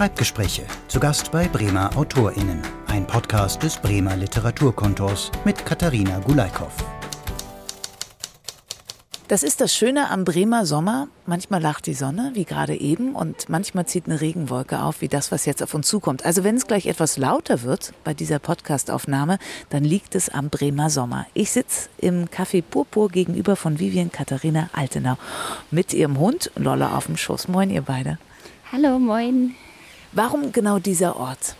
Schreibgespräche. Zu Gast bei Bremer AutorInnen. Ein Podcast des Bremer Literaturkontors mit Katharina Gulaikow. Das ist das Schöne am Bremer Sommer. Manchmal lacht die Sonne, wie gerade eben, und manchmal zieht eine Regenwolke auf, wie das, was jetzt auf uns zukommt. Also wenn es gleich etwas lauter wird bei dieser Podcastaufnahme, dann liegt es am Bremer Sommer. Ich sitze im Café Purpur gegenüber von Vivian Katharina Altenau mit ihrem Hund Lolla auf dem Schoß. Moin, ihr beide. Hallo, moin. Warum genau dieser Ort?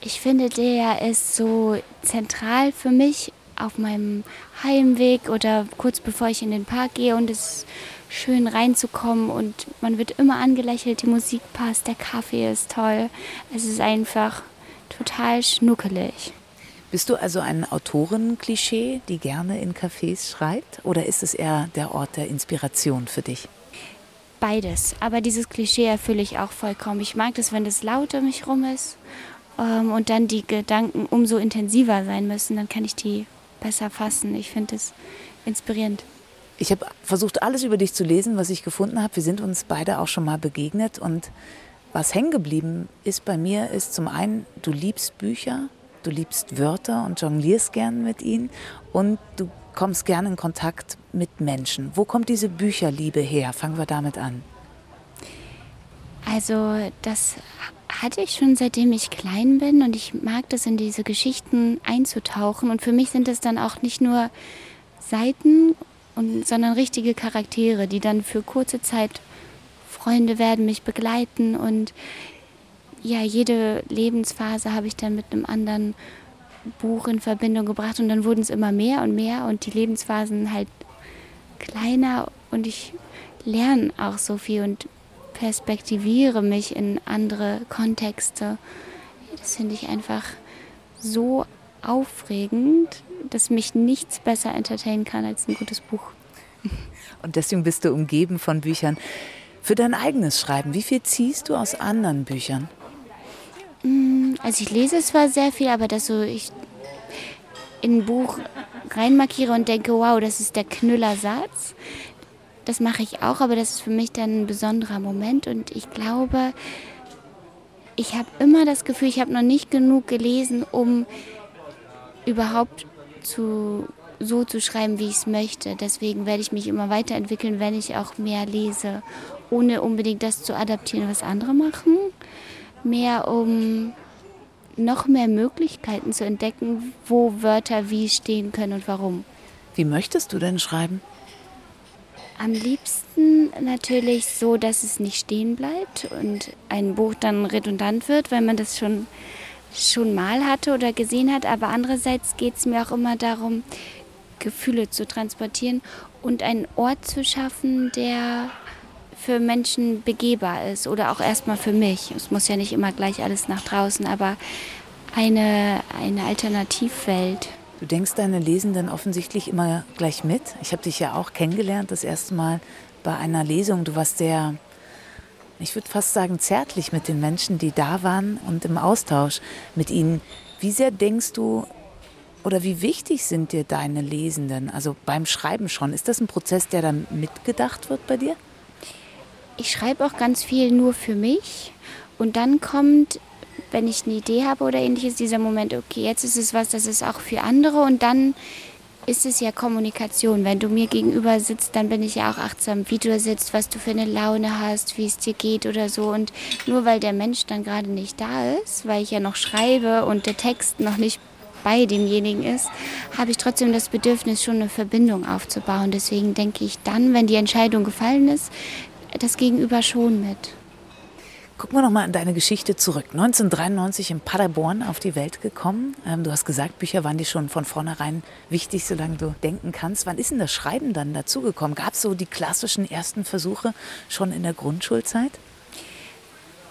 Ich finde, der ist so zentral für mich auf meinem Heimweg oder kurz bevor ich in den Park gehe und es ist schön reinzukommen und man wird immer angelächelt, die Musik passt, der Kaffee ist toll. Es ist einfach total schnuckelig. Bist du also ein Autorenklischee, die gerne in Cafés schreibt oder ist es eher der Ort der Inspiration für dich? Beides, aber dieses Klischee erfülle ich auch vollkommen. Ich mag das, wenn das laut um mich rum ist ähm, und dann die Gedanken umso intensiver sein müssen, dann kann ich die besser fassen. Ich finde es inspirierend. Ich habe versucht, alles über dich zu lesen, was ich gefunden habe. Wir sind uns beide auch schon mal begegnet. Und was hängen geblieben ist bei mir, ist zum einen, du liebst Bücher, du liebst Wörter und jonglierst gern mit ihnen. Und du kommst gern in Kontakt mit Menschen. Wo kommt diese Bücherliebe her? Fangen wir damit an. Also das hatte ich schon seitdem ich klein bin und ich mag das in diese Geschichten einzutauchen und für mich sind es dann auch nicht nur Seiten, und, sondern richtige Charaktere, die dann für kurze Zeit Freunde werden, mich begleiten und ja, jede Lebensphase habe ich dann mit einem anderen Buch in Verbindung gebracht und dann wurden es immer mehr und mehr und die Lebensphasen halt kleiner und ich lerne auch so viel und perspektiviere mich in andere Kontexte. Das finde ich einfach so aufregend, dass mich nichts besser entertainen kann als ein gutes Buch. Und deswegen bist du umgeben von Büchern. Für dein eigenes Schreiben, wie viel ziehst du aus anderen Büchern? Mm, also ich lese zwar sehr viel, aber dass so ich in ein Buch reinmarkiere und denke, wow, das ist der Knüllersatz, das mache ich auch, aber das ist für mich dann ein besonderer Moment und ich glaube, ich habe immer das Gefühl, ich habe noch nicht genug gelesen, um überhaupt zu, so zu schreiben, wie ich es möchte. Deswegen werde ich mich immer weiterentwickeln, wenn ich auch mehr lese, ohne unbedingt das zu adaptieren, was andere machen. Mehr um noch mehr Möglichkeiten zu entdecken, wo Wörter wie stehen können und warum. Wie möchtest du denn schreiben? Am liebsten natürlich so, dass es nicht stehen bleibt und ein Buch dann redundant wird, weil man das schon, schon mal hatte oder gesehen hat. Aber andererseits geht es mir auch immer darum, Gefühle zu transportieren und einen Ort zu schaffen, der für Menschen begehbar ist oder auch erstmal für mich. Es muss ja nicht immer gleich alles nach draußen, aber eine, eine Alternativwelt. Du denkst deine Lesenden offensichtlich immer gleich mit. Ich habe dich ja auch kennengelernt das erste Mal bei einer Lesung. Du warst sehr, ich würde fast sagen, zärtlich mit den Menschen, die da waren und im Austausch mit ihnen. Wie sehr denkst du oder wie wichtig sind dir deine Lesenden? Also beim Schreiben schon. Ist das ein Prozess, der dann mitgedacht wird bei dir? Ich schreibe auch ganz viel nur für mich. Und dann kommt wenn ich eine Idee habe oder ähnliches, dieser Moment, okay, jetzt ist es was, das ist auch für andere und dann ist es ja Kommunikation. Wenn du mir gegenüber sitzt, dann bin ich ja auch achtsam, wie du sitzt, was du für eine Laune hast, wie es dir geht oder so. Und nur weil der Mensch dann gerade nicht da ist, weil ich ja noch schreibe und der Text noch nicht bei demjenigen ist, habe ich trotzdem das Bedürfnis, schon eine Verbindung aufzubauen. Deswegen denke ich dann, wenn die Entscheidung gefallen ist, das Gegenüber schon mit. Gucken wir noch mal an deine Geschichte zurück. 1993 in Paderborn auf die Welt gekommen. Ähm, du hast gesagt, Bücher waren dir schon von vornherein wichtig, solange du denken kannst. Wann ist denn das Schreiben dann dazugekommen? Gab es so die klassischen ersten Versuche schon in der Grundschulzeit?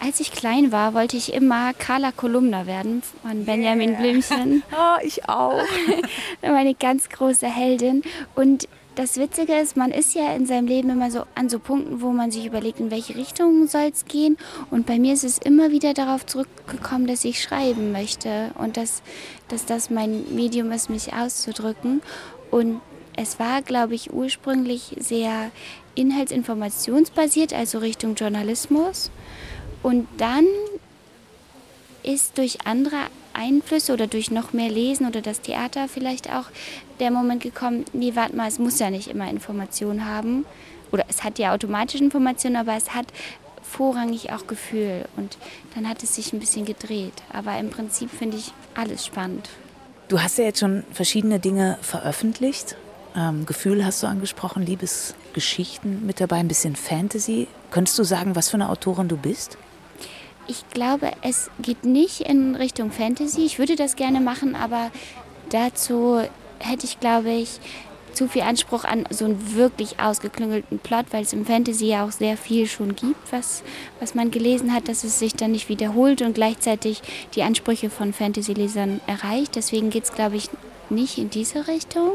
Als ich klein war, wollte ich immer Carla Kolumna werden von Benjamin yeah. Blümchen. oh, ich auch. Meine ganz große Heldin. Und das Witzige ist, man ist ja in seinem Leben immer so an so Punkten, wo man sich überlegt, in welche Richtung soll es gehen. Und bei mir ist es immer wieder darauf zurückgekommen, dass ich schreiben möchte und dass, dass das mein Medium ist, mich auszudrücken. Und es war, glaube ich, ursprünglich sehr inhaltsinformationsbasiert, also Richtung Journalismus. Und dann ist durch andere Einflüsse oder durch noch mehr Lesen oder das Theater vielleicht auch der Moment gekommen, nee, warte mal, es muss ja nicht immer Information haben. Oder es hat ja automatisch Information, aber es hat vorrangig auch Gefühl. Und dann hat es sich ein bisschen gedreht. Aber im Prinzip finde ich alles spannend. Du hast ja jetzt schon verschiedene Dinge veröffentlicht. Ähm, Gefühl hast du angesprochen, Liebesgeschichten mit dabei, ein bisschen Fantasy. Könntest du sagen, was für eine Autorin du bist? Ich glaube, es geht nicht in Richtung Fantasy. Ich würde das gerne machen, aber dazu hätte ich, glaube ich, zu viel Anspruch an so einen wirklich ausgeklüngelten Plot, weil es im Fantasy ja auch sehr viel schon gibt, was, was man gelesen hat, dass es sich dann nicht wiederholt und gleichzeitig die Ansprüche von Fantasy-Lesern erreicht. Deswegen geht es, glaube ich, nicht in diese Richtung.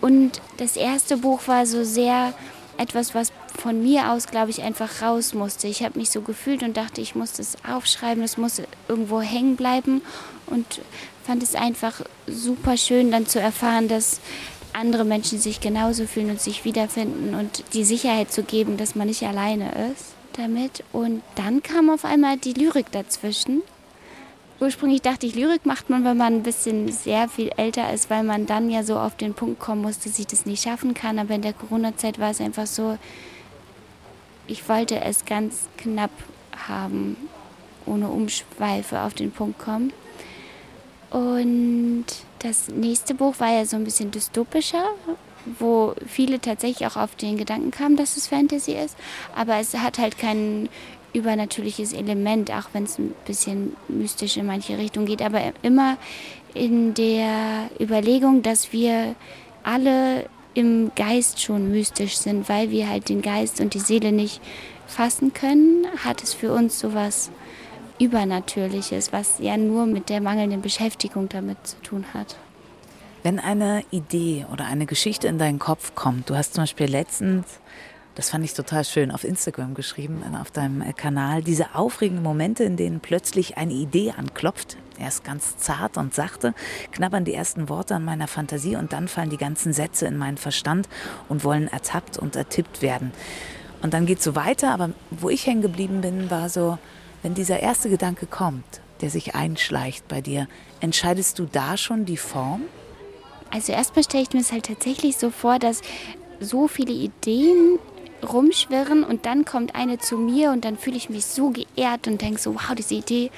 Und das erste Buch war so sehr etwas, was von mir aus, glaube ich, einfach raus musste. Ich habe mich so gefühlt und dachte, ich muss das aufschreiben, es muss irgendwo hängen bleiben und fand es einfach super schön, dann zu erfahren, dass andere Menschen sich genauso fühlen und sich wiederfinden und die Sicherheit zu geben, dass man nicht alleine ist damit. Und dann kam auf einmal die Lyrik dazwischen. Ursprünglich dachte ich, Lyrik macht man, wenn man ein bisschen sehr viel älter ist, weil man dann ja so auf den Punkt kommen muss, dass ich das nicht schaffen kann. Aber in der Corona-Zeit war es einfach so, ich wollte es ganz knapp haben, ohne Umschweife auf den Punkt kommen. Und das nächste Buch war ja so ein bisschen dystopischer, wo viele tatsächlich auch auf den Gedanken kamen, dass es Fantasy ist. Aber es hat halt kein übernatürliches Element, auch wenn es ein bisschen mystisch in manche Richtung geht. Aber immer in der Überlegung, dass wir alle im Geist schon mystisch sind, weil wir halt den Geist und die Seele nicht fassen können, hat es für uns sowas Übernatürliches, was ja nur mit der mangelnden Beschäftigung damit zu tun hat. Wenn eine Idee oder eine Geschichte in deinen Kopf kommt, du hast zum Beispiel letztens, das fand ich total schön, auf Instagram geschrieben, auf deinem Kanal, diese aufregenden Momente, in denen plötzlich eine Idee anklopft, erst ganz zart und sachte, knabbern die ersten Worte an meiner Fantasie und dann fallen die ganzen Sätze in meinen Verstand und wollen ertappt und ertippt werden. Und dann geht es so weiter, aber wo ich hängen geblieben bin, war so, wenn dieser erste Gedanke kommt, der sich einschleicht bei dir, entscheidest du da schon die Form? Also erstmal stelle ich mir es halt tatsächlich so vor, dass so viele Ideen rumschwirren und dann kommt eine zu mir und dann fühle ich mich so geehrt und denke so, wow, diese Idee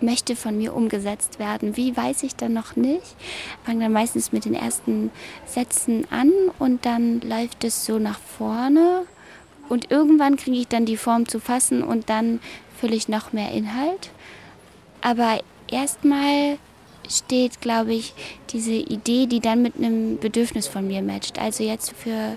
möchte von mir umgesetzt werden. Wie weiß ich dann noch nicht? Fange dann meistens mit den ersten Sätzen an und dann läuft es so nach vorne und irgendwann kriege ich dann die Form zu fassen und dann fülle ich noch mehr Inhalt. Aber erstmal steht, glaube ich, diese Idee, die dann mit einem Bedürfnis von mir matcht. Also jetzt für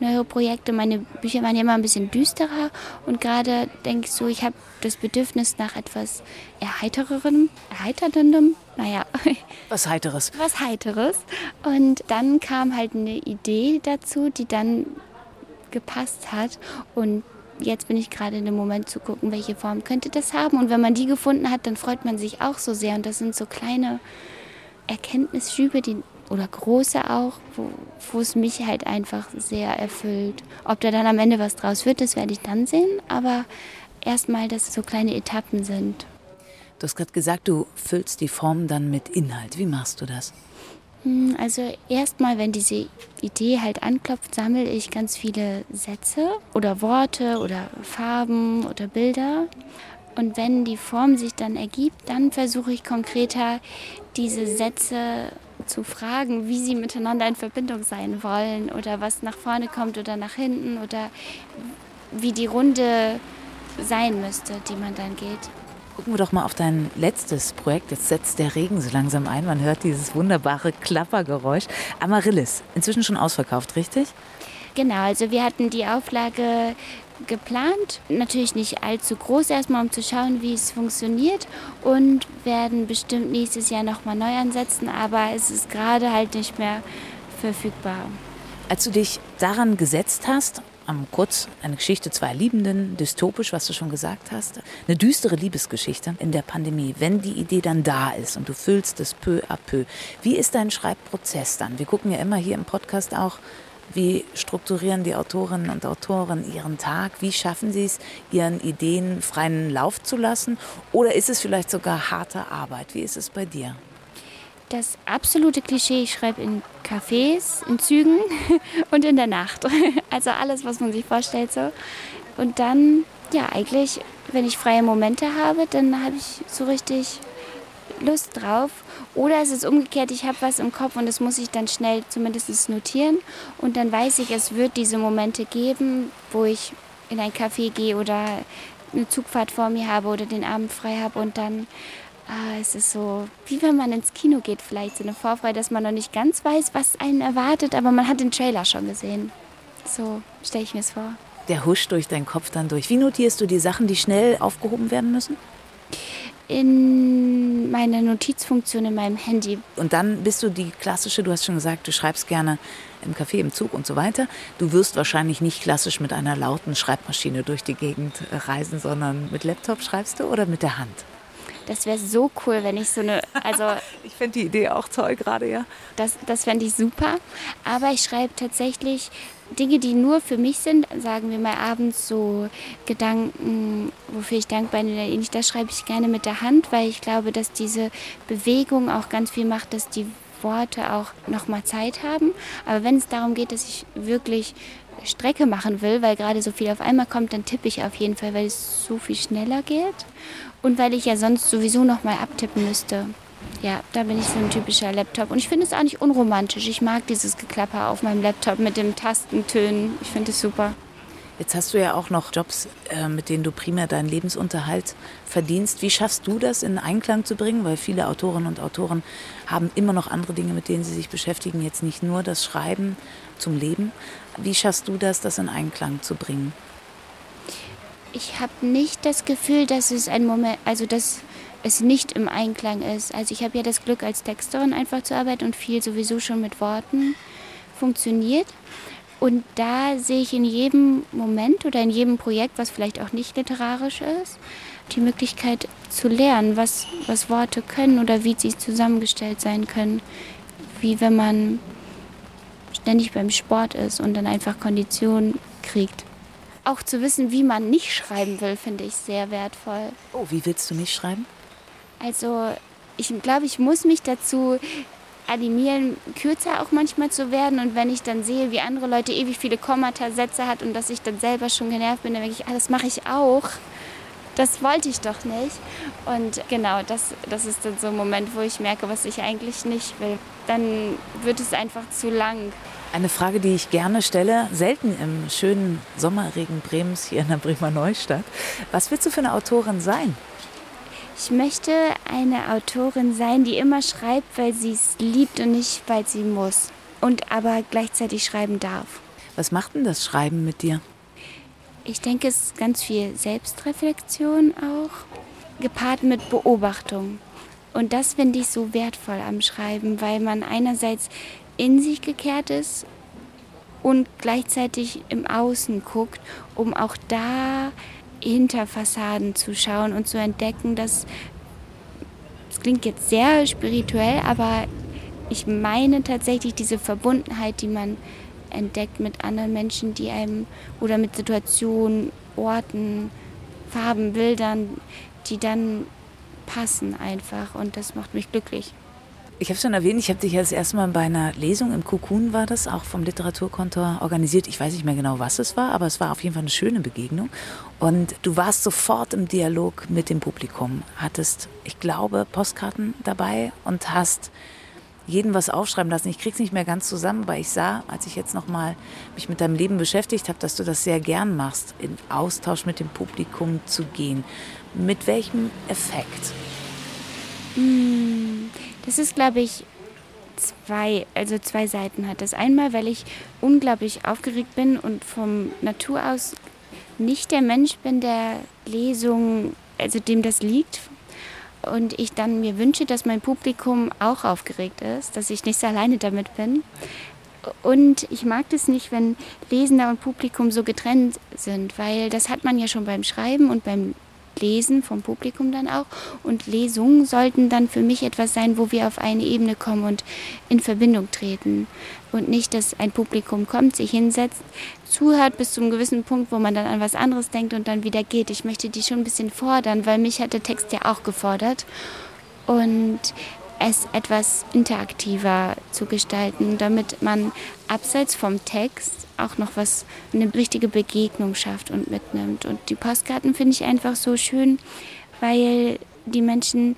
neue Projekte, meine Bücher waren ja immer ein bisschen düsterer und gerade denke ich so, ich habe das Bedürfnis nach etwas erheitererem, erheiterndem, naja. Was Heiteres. Was Heiteres. Und dann kam halt eine Idee dazu, die dann gepasst hat und jetzt bin ich gerade in dem Moment zu gucken, welche Form könnte das haben. Und wenn man die gefunden hat, dann freut man sich auch so sehr. Und das sind so kleine Erkenntnisschübe, die, oder große auch, wo, wo es mich halt einfach sehr erfüllt. Ob da dann am Ende was draus wird, das werde ich dann sehen. Aber erstmal, dass es so kleine Etappen sind. Du hast gerade gesagt, du füllst die Form dann mit Inhalt. Wie machst du das? Hm, also erstmal, wenn diese Idee halt anklopft, sammle ich ganz viele Sätze oder Worte oder Farben oder Bilder. Und wenn die Form sich dann ergibt, dann versuche ich konkreter diese Sätze zu fragen, wie sie miteinander in Verbindung sein wollen oder was nach vorne kommt oder nach hinten oder wie die Runde sein müsste, die man dann geht. Gucken wir doch mal auf dein letztes Projekt. Jetzt setzt der Regen so langsam ein. Man hört dieses wunderbare Klappergeräusch. Amaryllis, inzwischen schon ausverkauft, richtig? Genau, also wir hatten die Auflage geplant. Natürlich nicht allzu groß erstmal, um zu schauen, wie es funktioniert und werden bestimmt nächstes Jahr nochmal neu ansetzen, aber es ist gerade halt nicht mehr verfügbar. Als du dich daran gesetzt hast, am Kurz eine Geschichte zweier Liebenden, dystopisch, was du schon gesagt hast. Eine düstere Liebesgeschichte in der Pandemie, wenn die Idee dann da ist und du füllst es peu à peu. Wie ist dein Schreibprozess dann? Wir gucken ja immer hier im Podcast auch Wie strukturieren die Autorinnen und Autoren ihren Tag? Wie schaffen sie es, ihren Ideen freien Lauf zu lassen? Oder ist es vielleicht sogar harte Arbeit? Wie ist es bei dir? Das absolute Klischee, ich schreibe in Cafés, in Zügen und in der Nacht. Also alles, was man sich vorstellt so. Und dann, ja, eigentlich, wenn ich freie Momente habe, dann habe ich so richtig Lust drauf. Oder es ist umgekehrt, ich habe was im Kopf und das muss ich dann schnell zumindest notieren. Und dann weiß ich, es wird diese Momente geben, wo ich in ein Café gehe oder eine Zugfahrt vor mir habe oder den Abend frei habe und dann ah, es ist so, wie wenn man ins Kino geht, vielleicht so eine Vorfreude, dass man noch nicht ganz weiß, was einen erwartet, aber man hat den Trailer schon gesehen. So stelle ich mir es vor. Der huscht durch deinen Kopf dann durch. Wie notierst du die Sachen, die schnell aufgehoben werden müssen? In meine Notizfunktion in meinem Handy. Und dann bist du die klassische, du hast schon gesagt, du schreibst gerne im Café, im Zug und so weiter. Du wirst wahrscheinlich nicht klassisch mit einer lauten Schreibmaschine durch die Gegend reisen, sondern mit Laptop schreibst du oder mit der Hand? Das wäre so cool, wenn ich so eine. Also ich finde die Idee auch toll gerade, ja. Das, das fände ich super. Aber ich schreibe tatsächlich Dinge, die nur für mich sind, sagen wir mal abends so Gedanken, wofür ich dankbar bin oder ähnlich, das schreibe ich gerne mit der Hand, weil ich glaube, dass diese Bewegung auch ganz viel macht, dass die Worte auch nochmal Zeit haben. Aber wenn es darum geht, dass ich wirklich Strecke machen will, weil gerade so viel auf einmal kommt, dann tippe ich auf jeden Fall, weil es so viel schneller geht und weil ich ja sonst sowieso nochmal abtippen müsste. Ja, da bin ich so ein typischer Laptop. Und ich finde es auch nicht unromantisch. Ich mag dieses Geklapper auf meinem Laptop mit den Tastentönen. Ich finde es super. Jetzt hast du ja auch noch Jobs, äh, mit denen du primär deinen Lebensunterhalt verdienst. Wie schaffst du das in Einklang zu bringen? Weil viele Autorinnen und Autoren haben immer noch andere Dinge, mit denen sie sich beschäftigen. Jetzt nicht nur das Schreiben zum Leben. Wie schaffst du das, das in Einklang zu bringen? Ich habe nicht das Gefühl, dass es ein Moment, also dass es nicht im Einklang ist. Also ich habe ja das Glück, als Texterin einfach zu arbeiten und viel sowieso schon mit Worten funktioniert. Und da sehe ich in jedem Moment oder in jedem Projekt, was vielleicht auch nicht literarisch ist, die Möglichkeit zu lernen, was, was Worte können oder wie sie zusammengestellt sein können. Wie wenn man ständig beim Sport ist und dann einfach Konditionen kriegt. Auch zu wissen, wie man nicht schreiben will, finde ich sehr wertvoll. Oh, wie willst du nicht schreiben? Also ich glaube, ich muss mich dazu animieren, kürzer auch manchmal zu werden. Und wenn ich dann sehe, wie andere Leute ewig viele Kommata-Sätze hat und dass ich dann selber schon genervt bin, dann denke ich, ah, das mache ich auch. Das wollte ich doch nicht. Und genau, das, das ist dann so ein Moment, wo ich merke, was ich eigentlich nicht will. Dann wird es einfach zu lang. Eine Frage, die ich gerne stelle, selten im schönen Sommerregen Bremens hier in der Bremer Neustadt. Was willst du für eine Autorin sein? Ich möchte eine Autorin sein, die immer schreibt, weil sie es liebt und nicht, weil sie muss. Und aber gleichzeitig schreiben darf. Was macht denn das Schreiben mit dir? Ich denke, es ist ganz viel Selbstreflexion auch, gepaart mit Beobachtung. Und das finde ich so wertvoll am Schreiben, weil man einerseits in sich gekehrt ist und gleichzeitig im Außen guckt, um auch da hinter Fassaden zu schauen und zu entdecken, dass es klingt jetzt sehr spirituell, aber ich meine tatsächlich diese Verbundenheit, die man entdeckt mit anderen Menschen, die einem oder mit Situationen, Orten, Farben, Bildern, die dann passen einfach und das macht mich glücklich. Ich habe schon erwähnt, ich habe dich ja das erste Mal bei einer Lesung im Cocoon war das, auch vom Literaturkontor organisiert. Ich weiß nicht mehr genau, was es war, aber es war auf jeden Fall eine schöne Begegnung. Und du warst sofort im Dialog mit dem Publikum, hattest, ich glaube, Postkarten dabei und hast jeden was aufschreiben lassen. Ich krieg's nicht mehr ganz zusammen, aber ich sah, als ich jetzt noch mal mich mit deinem Leben beschäftigt habe, dass du das sehr gern machst, in Austausch mit dem Publikum zu gehen. Mit welchem Effekt? Mmh das ist, glaube ich, zwei, also zwei Seiten hat das. Einmal, weil ich unglaublich aufgeregt bin und vom Natur aus nicht der Mensch bin, der Lesung, also dem das liegt. Und ich dann mir wünsche, dass mein Publikum auch aufgeregt ist, dass ich nicht so alleine damit bin. Und ich mag das nicht, wenn Lesender und Publikum so getrennt sind, weil das hat man ja schon beim Schreiben und beim lesen, vom Publikum dann auch. Und Lesungen sollten dann für mich etwas sein, wo wir auf eine Ebene kommen und in Verbindung treten. Und nicht, dass ein Publikum kommt, sich hinsetzt, zuhört bis zu einem gewissen Punkt, wo man dann an was anderes denkt und dann wieder geht. Ich möchte die schon ein bisschen fordern, weil mich hat der Text ja auch gefordert. Und es etwas interaktiver zu gestalten, damit man abseits vom Text auch noch was, eine richtige Begegnung schafft und mitnimmt. Und die Postkarten finde ich einfach so schön, weil die Menschen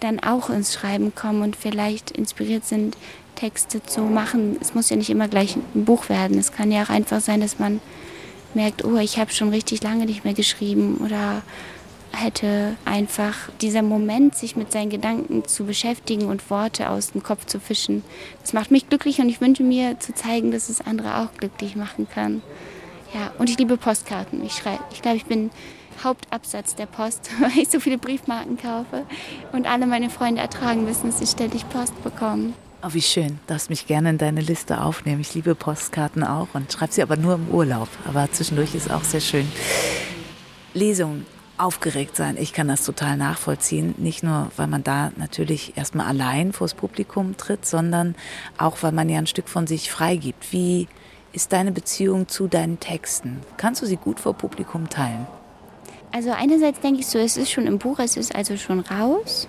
dann auch ins Schreiben kommen und vielleicht inspiriert sind, Texte zu machen. Es muss ja nicht immer gleich ein Buch werden. Es kann ja auch einfach sein, dass man merkt, oh, ich habe schon richtig lange nicht mehr geschrieben oder hätte einfach dieser Moment, sich mit seinen Gedanken zu beschäftigen und Worte aus dem Kopf zu fischen. Das macht mich glücklich und ich wünsche mir zu zeigen, dass es andere auch glücklich machen kann. Ja, und ich liebe Postkarten. Ich schreibe, ich glaube, ich bin Hauptabsatz der Post, weil ich so viele Briefmarken kaufe und alle meine Freunde ertragen müssen, dass sie ständig Post bekommen. Oh, wie schön. Du darfst mich gerne in deine Liste aufnehmen. Ich liebe Postkarten auch und schreibe sie aber nur im Urlaub. Aber zwischendurch ist auch sehr schön. Lesung aufgeregt sein. Ich kann das total nachvollziehen. Nicht nur, weil man da natürlich erstmal allein vors Publikum tritt, sondern auch, weil man ja ein Stück von sich freigibt. Wie ist deine Beziehung zu deinen Texten? Kannst du sie gut vor Publikum teilen? Also einerseits denke ich so, es ist schon im Buch, es ist also schon raus.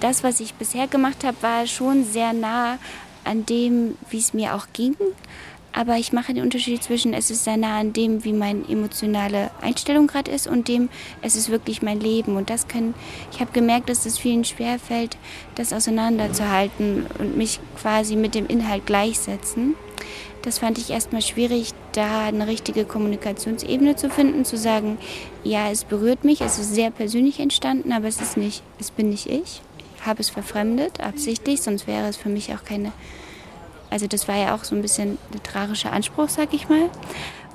Das, was ich bisher gemacht habe, war schon sehr nah an dem, wie es mir auch ging. Aber ich mache den Unterschied zwischen, es ist sehr nah an dem, wie meine emotionale Einstellung gerade ist und dem, es ist wirklich mein Leben. Und das kann, ich habe gemerkt, dass es vielen schwerfällt, das auseinanderzuhalten und mich quasi mit dem Inhalt gleichsetzen. Das fand ich erstmal schwierig, da eine richtige Kommunikationsebene zu finden, zu sagen, ja, es berührt mich, es ist sehr persönlich entstanden, aber es ist nicht, es bin nicht ich. Ich habe es verfremdet, absichtlich, sonst wäre es für mich auch keine also das war ja auch so ein bisschen literarischer Anspruch, sag ich mal.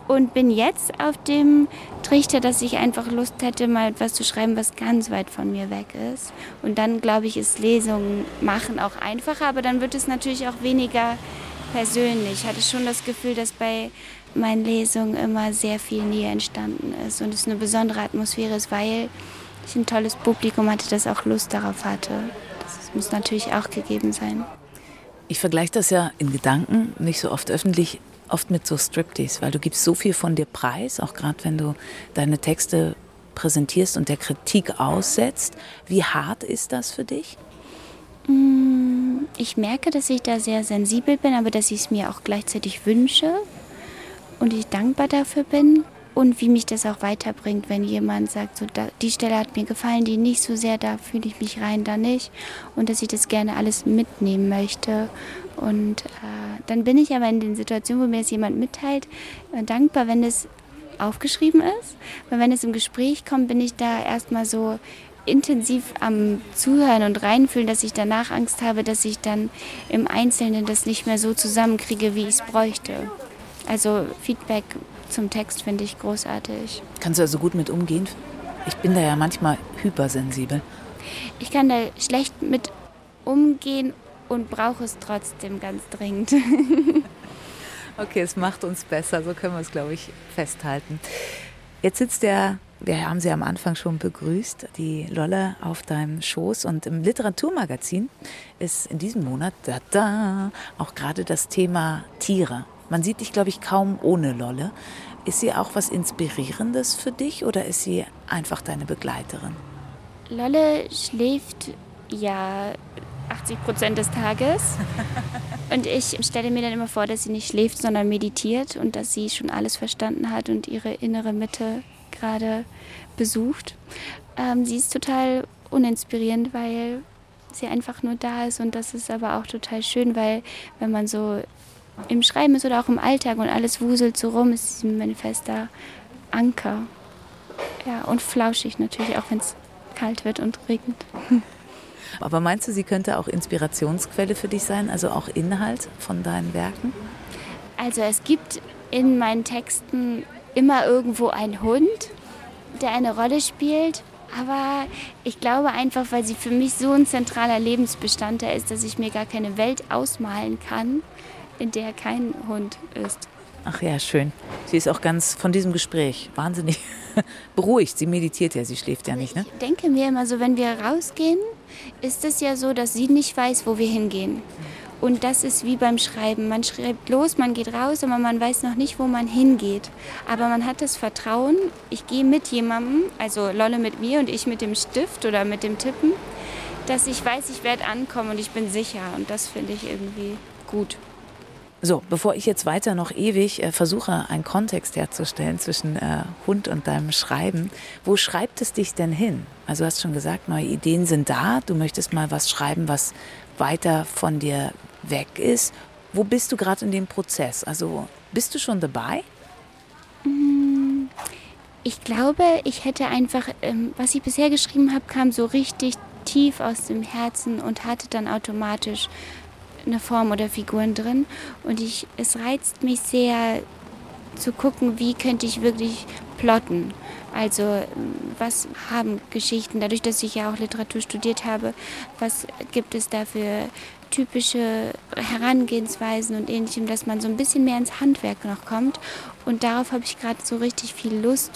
Und bin jetzt auf dem Trichter, dass ich einfach Lust hätte, mal etwas zu schreiben, was ganz weit von mir weg ist. Und dann, glaube ich, ist Lesungen machen auch einfacher, aber dann wird es natürlich auch weniger persönlich. Ich hatte schon das Gefühl, dass bei meinen Lesungen immer sehr viel Nähe entstanden ist und es eine besondere Atmosphäre ist, weil ich ein tolles Publikum hatte, das auch Lust darauf hatte. Das muss natürlich auch gegeben sein. Ich vergleiche das ja in Gedanken, nicht so oft öffentlich, oft mit so Striptease, weil du gibst so viel von dir preis, auch gerade wenn du deine Texte präsentierst und der Kritik aussetzt. Wie hart ist das für dich? Mm, ich merke, dass ich da sehr sensibel bin, aber dass ich es mir auch gleichzeitig wünsche und ich dankbar dafür bin und wie mich das auch weiterbringt, wenn jemand sagt, so da, die Stelle hat mir gefallen, die nicht so sehr, da fühle ich mich rein, da nicht. Und dass ich das gerne alles mitnehmen möchte. Und äh, dann bin ich aber in den Situationen, wo mir das jemand mitteilt, äh, dankbar, wenn es aufgeschrieben ist, weil wenn es im Gespräch kommt, bin ich da erstmal so intensiv am Zuhören und reinfühlen, dass ich danach Angst habe, dass ich dann im Einzelnen das nicht mehr so zusammenkriege, wie ich es bräuchte. Also Feedback zum Text finde ich großartig. Kannst du also gut mit umgehen? Ich bin da ja manchmal hypersensibel. Ich kann da schlecht mit umgehen und brauche es trotzdem ganz dringend. okay, es macht uns besser, so können wir es, glaube ich, festhalten. Jetzt sitzt der, wir haben sie am Anfang schon begrüßt, die Lolle auf deinem Schoß und im Literaturmagazin ist in diesem Monat da, da, auch gerade das Thema Tiere man sieht dich, glaube ich, kaum ohne Lolle. Ist sie auch was Inspirierendes für dich oder ist sie einfach deine Begleiterin? Lolle schläft ja 80 Prozent des Tages. Und ich stelle mir dann immer vor, dass sie nicht schläft, sondern meditiert und dass sie schon alles verstanden hat und ihre innere Mitte gerade besucht. Ähm, sie ist total uninspirierend, weil sie einfach nur da ist und das ist aber auch total schön, weil wenn man so im Schreiben ist oder auch im Alltag und alles wuselt so rum, ist ein fester Anker. Ja, und flauschig natürlich, auch wenn es kalt wird und regnet. Aber meinst du, sie könnte auch Inspirationsquelle für dich sein, also auch Inhalt von deinen Werken? Also es gibt in meinen Texten immer irgendwo einen Hund, der eine Rolle spielt. Aber ich glaube einfach, weil sie für mich so ein zentraler Lebensbestandteil ist, dass ich mir gar keine Welt ausmalen kann, in der kein Hund ist. Ach ja, schön. Sie ist auch ganz von diesem Gespräch wahnsinnig beruhigt. Sie meditiert ja, sie schläft ja nicht, ne? Ich denke mir immer so, wenn wir rausgehen, ist es ja so, dass sie nicht weiß, wo wir hingehen. Und das ist wie beim Schreiben. Man schreibt los, man geht raus, aber man weiß noch nicht, wo man hingeht. Aber man hat das Vertrauen, ich gehe mit jemandem, also Lolle mit mir und ich mit dem Stift oder mit dem Tippen, dass ich weiß, ich werde ankommen und ich bin sicher. Und das finde ich irgendwie gut. So, bevor ich jetzt weiter noch ewig äh, versuche, einen Kontext herzustellen zwischen äh, Hund und deinem Schreiben, wo schreibt es dich denn hin? Also du hast schon gesagt, neue Ideen sind da. Du möchtest mal was schreiben, was weiter von dir weg ist. Wo bist du gerade in dem Prozess? Also bist du schon dabei? Mm, ich glaube, ich hätte einfach, ähm, was ich bisher geschrieben habe, kam so richtig tief aus dem Herzen und hatte dann automatisch eine Form oder Figuren drin. Und ich, es reizt mich sehr zu gucken, wie könnte ich wirklich plotten. Also was haben Geschichten, dadurch, dass ich ja auch Literatur studiert habe, was gibt es da für typische Herangehensweisen und ähnlichem, dass man so ein bisschen mehr ins Handwerk noch kommt. Und darauf habe ich gerade so richtig viel Lust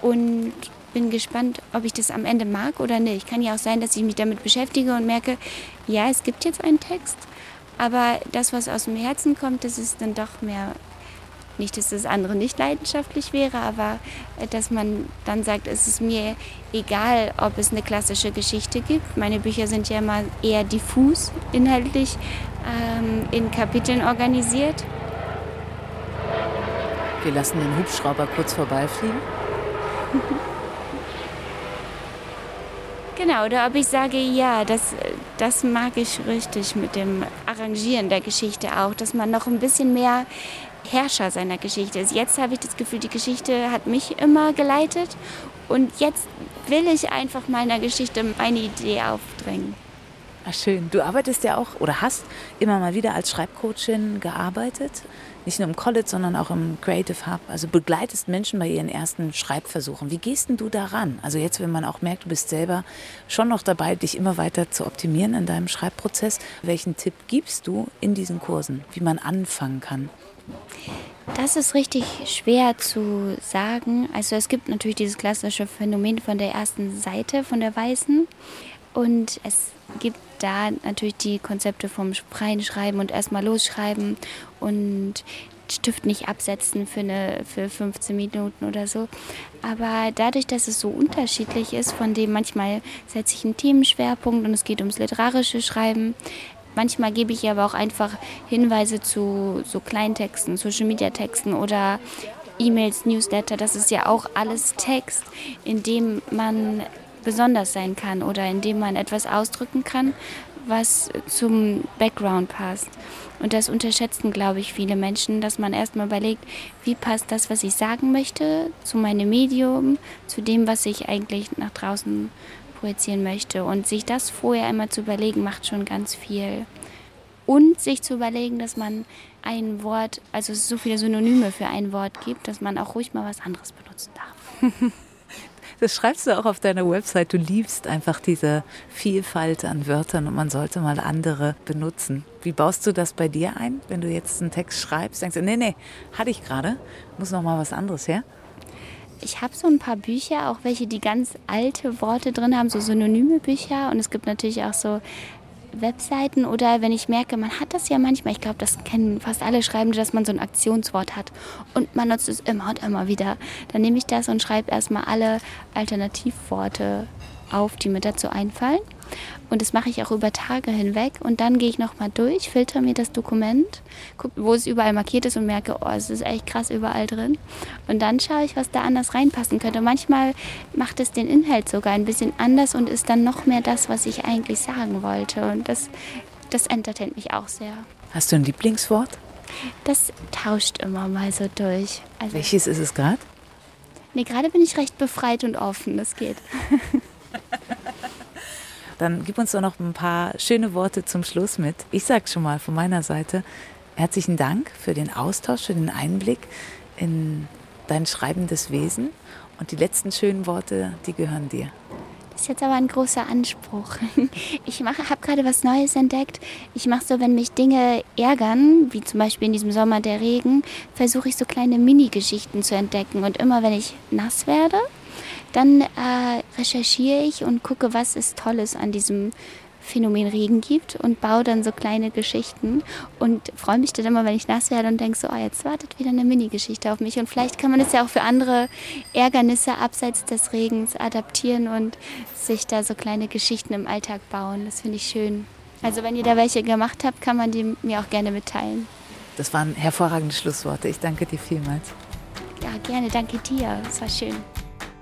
und bin gespannt, ob ich das am Ende mag oder nicht. Kann ja auch sein, dass ich mich damit beschäftige und merke, ja, es gibt jetzt einen Text, aber das, was aus dem Herzen kommt, das ist dann doch mehr, nicht, dass das andere nicht leidenschaftlich wäre, aber äh, dass man dann sagt, es ist mir egal, ob es eine klassische Geschichte gibt. Meine Bücher sind ja immer eher diffus inhaltlich ähm, in Kapiteln organisiert. Wir lassen den Hubschrauber kurz vorbeifliegen. Genau, oder ob ich sage, ja, das, das mag ich richtig mit dem Arrangieren der Geschichte auch, dass man noch ein bisschen mehr Herrscher seiner Geschichte ist. Jetzt habe ich das Gefühl, die Geschichte hat mich immer geleitet und jetzt will ich einfach meiner Geschichte meine Idee aufdrängen. Ach schön. Du arbeitest ja auch oder hast immer mal wieder als Schreibcoachin gearbeitet nicht nur im College, sondern auch im Creative Hub. Also begleitest Menschen bei ihren ersten Schreibversuchen. Wie gehst denn du daran? Also jetzt, wenn man auch merkt, du bist selber schon noch dabei, dich immer weiter zu optimieren in deinem Schreibprozess. Welchen Tipp gibst du in diesen Kursen, wie man anfangen kann? Das ist richtig schwer zu sagen. Also es gibt natürlich dieses klassische Phänomen von der ersten Seite, von der weißen. Und es gibt da natürlich die Konzepte vom freien Schreiben und erstmal losschreiben und Stift nicht absetzen für, eine, für 15 Minuten oder so. Aber dadurch, dass es so unterschiedlich ist, von dem manchmal setze ich einen Themenschwerpunkt und es geht ums literarische Schreiben. Manchmal gebe ich aber auch einfach Hinweise zu so Kleintexten, Social Media Texten oder E-Mails, Newsletter. Das ist ja auch alles Text, in dem man besonders sein kann oder indem man etwas ausdrücken kann, was zum Background passt. Und das unterschätzen, glaube ich, viele Menschen, dass man erstmal überlegt, wie passt das, was ich sagen möchte, zu meinem Medium, zu dem, was ich eigentlich nach draußen projizieren möchte. Und sich das vorher einmal zu überlegen, macht schon ganz viel. Und sich zu überlegen, dass man ein Wort, also es so viele Synonyme für ein Wort gibt, dass man auch ruhig mal was anderes benutzen darf. Das schreibst du auch auf deiner Website. Du liebst einfach diese Vielfalt an Wörtern und man sollte mal andere benutzen. Wie baust du das bei dir ein, wenn du jetzt einen Text schreibst? Denkst du, nee, nee, hatte ich gerade, muss noch mal was anderes her? Ich habe so ein paar Bücher, auch welche, die ganz alte Worte drin haben, so synonyme Bücher. Und es gibt natürlich auch so Webseiten oder wenn ich merke, man hat das ja manchmal, ich glaube, das kennen fast alle Schreibende, dass man so ein Aktionswort hat und man nutzt es immer und immer wieder. Dann nehme ich das und schreibe erstmal alle Alternativworte auf, die mir dazu einfallen. Und das mache ich auch über Tage hinweg. Und dann gehe ich nochmal durch, filter mir das Dokument, gucke, wo es überall markiert ist und merke, oh, es ist echt krass überall drin. Und dann schaue ich, was da anders reinpassen könnte. manchmal macht es den Inhalt sogar ein bisschen anders und ist dann noch mehr das, was ich eigentlich sagen wollte. Und das, das entertaint mich auch sehr. Hast du ein Lieblingswort? Das tauscht immer mal so durch. Also, Welches ist es gerade? Nee, gerade bin ich recht befreit und offen. Das geht. Dann gib uns doch noch ein paar schöne Worte zum Schluss mit. Ich sage schon mal von meiner Seite herzlichen Dank für den Austausch, für den Einblick in dein schreibendes Wesen. Und die letzten schönen Worte, die gehören dir. Das ist jetzt aber ein großer Anspruch. Ich habe gerade was Neues entdeckt. Ich mache so, wenn mich Dinge ärgern, wie zum Beispiel in diesem Sommer der Regen, versuche ich so kleine Mini-Geschichten zu entdecken. Und immer wenn ich nass werde, dann äh, recherchiere ich und gucke, was ist Tolles an diesem Phänomen Regen gibt und baue dann so kleine Geschichten und freue mich dann immer, wenn ich nass werde und denke so, oh, jetzt wartet wieder eine Mini-Geschichte auf mich. Und vielleicht kann man es ja auch für andere Ärgernisse abseits des Regens adaptieren und sich da so kleine Geschichten im Alltag bauen. Das finde ich schön. Also wenn ihr da welche gemacht habt, kann man die mir auch gerne mitteilen. Das waren hervorragende Schlussworte. Ich danke dir vielmals. Ja, gerne. Danke dir. Es war schön.